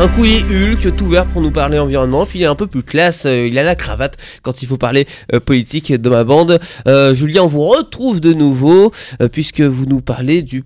Un couillet Hulk tout vert pour nous parler environnement, puis il est un peu plus classe, euh, il a la cravate quand il faut parler euh, politique de ma bande. Euh, Julien, on vous retrouve de nouveau puisque vous nous parlez du,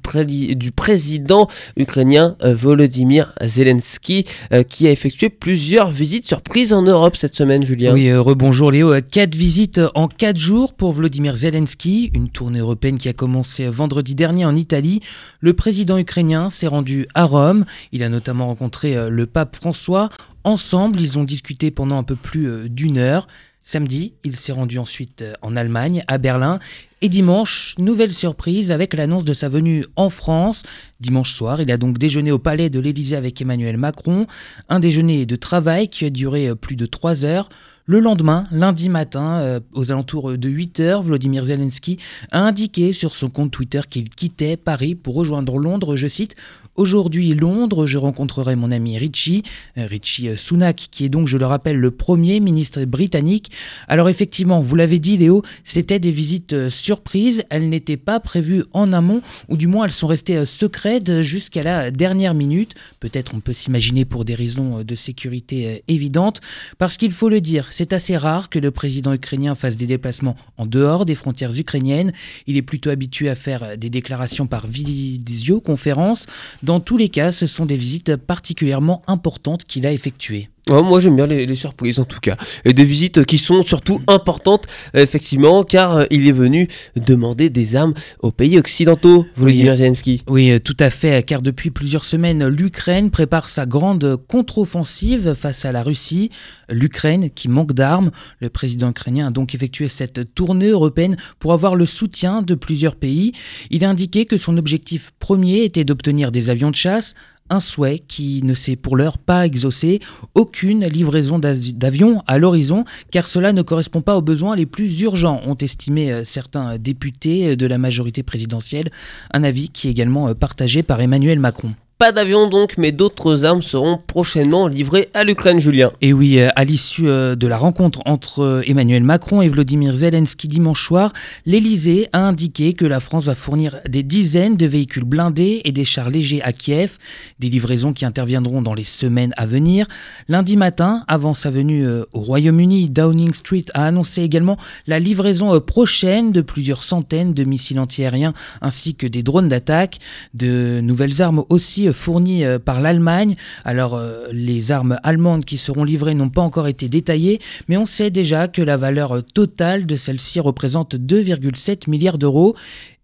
du président ukrainien Volodymyr Zelensky qui a effectué plusieurs visites surprises en Europe cette semaine, Julien. Oui, rebonjour Léo. Quatre visites en quatre jours pour Volodymyr Zelensky, une tournée européenne qui a commencé vendredi dernier en Italie. Le président ukrainien s'est rendu à Rome. Il a notamment rencontré le pape François. Ensemble, ils ont discuté pendant un peu plus euh, d'une heure. Samedi, il s'est rendu ensuite euh, en Allemagne, à Berlin. Et dimanche, nouvelle surprise avec l'annonce de sa venue en France. Dimanche soir, il a donc déjeuné au palais de l'Élysée avec Emmanuel Macron. Un déjeuner de travail qui a duré euh, plus de trois heures. Le lendemain, lundi matin, aux alentours de 8 heures, Vladimir Zelensky a indiqué sur son compte Twitter qu'il quittait Paris pour rejoindre Londres, je cite, Aujourd'hui, Londres, je rencontrerai mon ami Richie, euh, Richie euh, Sunak, qui est donc, je le rappelle, le premier ministre britannique. Alors effectivement, vous l'avez dit Léo, c'était des visites euh, surprises, elles n'étaient pas prévues en amont, ou du moins elles sont restées secrètes jusqu'à la dernière minute. Peut-être on peut s'imaginer pour des raisons de sécurité évidentes, parce qu'il faut le dire, c'est assez rare que le président ukrainien fasse des déplacements en dehors des frontières ukrainiennes. Il est plutôt habitué à faire des déclarations par visioconférence. Dans tous les cas, ce sont des visites particulièrement importantes qu'il a effectuées moi j'aime bien les, surprises en tout cas. Et des visites qui sont surtout importantes effectivement car euh, il est venu demander des armes aux pays occidentaux, Volodymyr oui, Zelensky? Oui, euh, tout à fait car depuis plusieurs semaines l'Ukraine prépare sa grande contre-offensive face à la Russie. L'Ukraine qui manque d'armes. Le président ukrainien a donc effectué cette tournée européenne pour avoir le soutien de plusieurs pays. Il a indiqué que son objectif premier était d'obtenir des avions de chasse, un souhait qui ne s'est pour l'heure pas exaucé, aucune livraison d'avions à l'horizon, car cela ne correspond pas aux besoins les plus urgents, ont estimé euh, certains députés de la majorité présidentielle, un avis qui est également euh, partagé par Emmanuel Macron. Pas d'avion donc, mais d'autres armes seront prochainement livrées à l'Ukraine, Julien. Et oui, euh, à l'issue euh, de la rencontre entre euh, Emmanuel Macron et Vladimir Zelensky dimanche soir, l'Elysée a indiqué que la France va fournir des dizaines de véhicules blindés et des chars légers à Kiev, des livraisons qui interviendront dans les semaines à venir. Lundi matin, avant sa venue au Royaume-Uni, Downing Street a annoncé également la livraison prochaine de plusieurs centaines de missiles antiaériens ainsi que des drones d'attaque, de nouvelles armes aussi fournies euh, par l'Allemagne. Alors euh, les armes allemandes qui seront livrées n'ont pas encore été détaillées, mais on sait déjà que la valeur totale de celle-ci représente 2,7 milliards d'euros.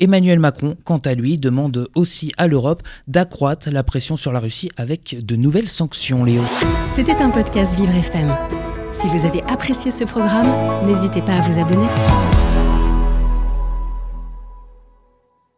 Emmanuel Macron, quant à lui, demande aussi à l'Europe d'accroître la pression sur la Russie avec de nouvelles sanctions, Léo. C'était un podcast Vivre FM. Si vous avez apprécié ce programme, n'hésitez pas à vous abonner.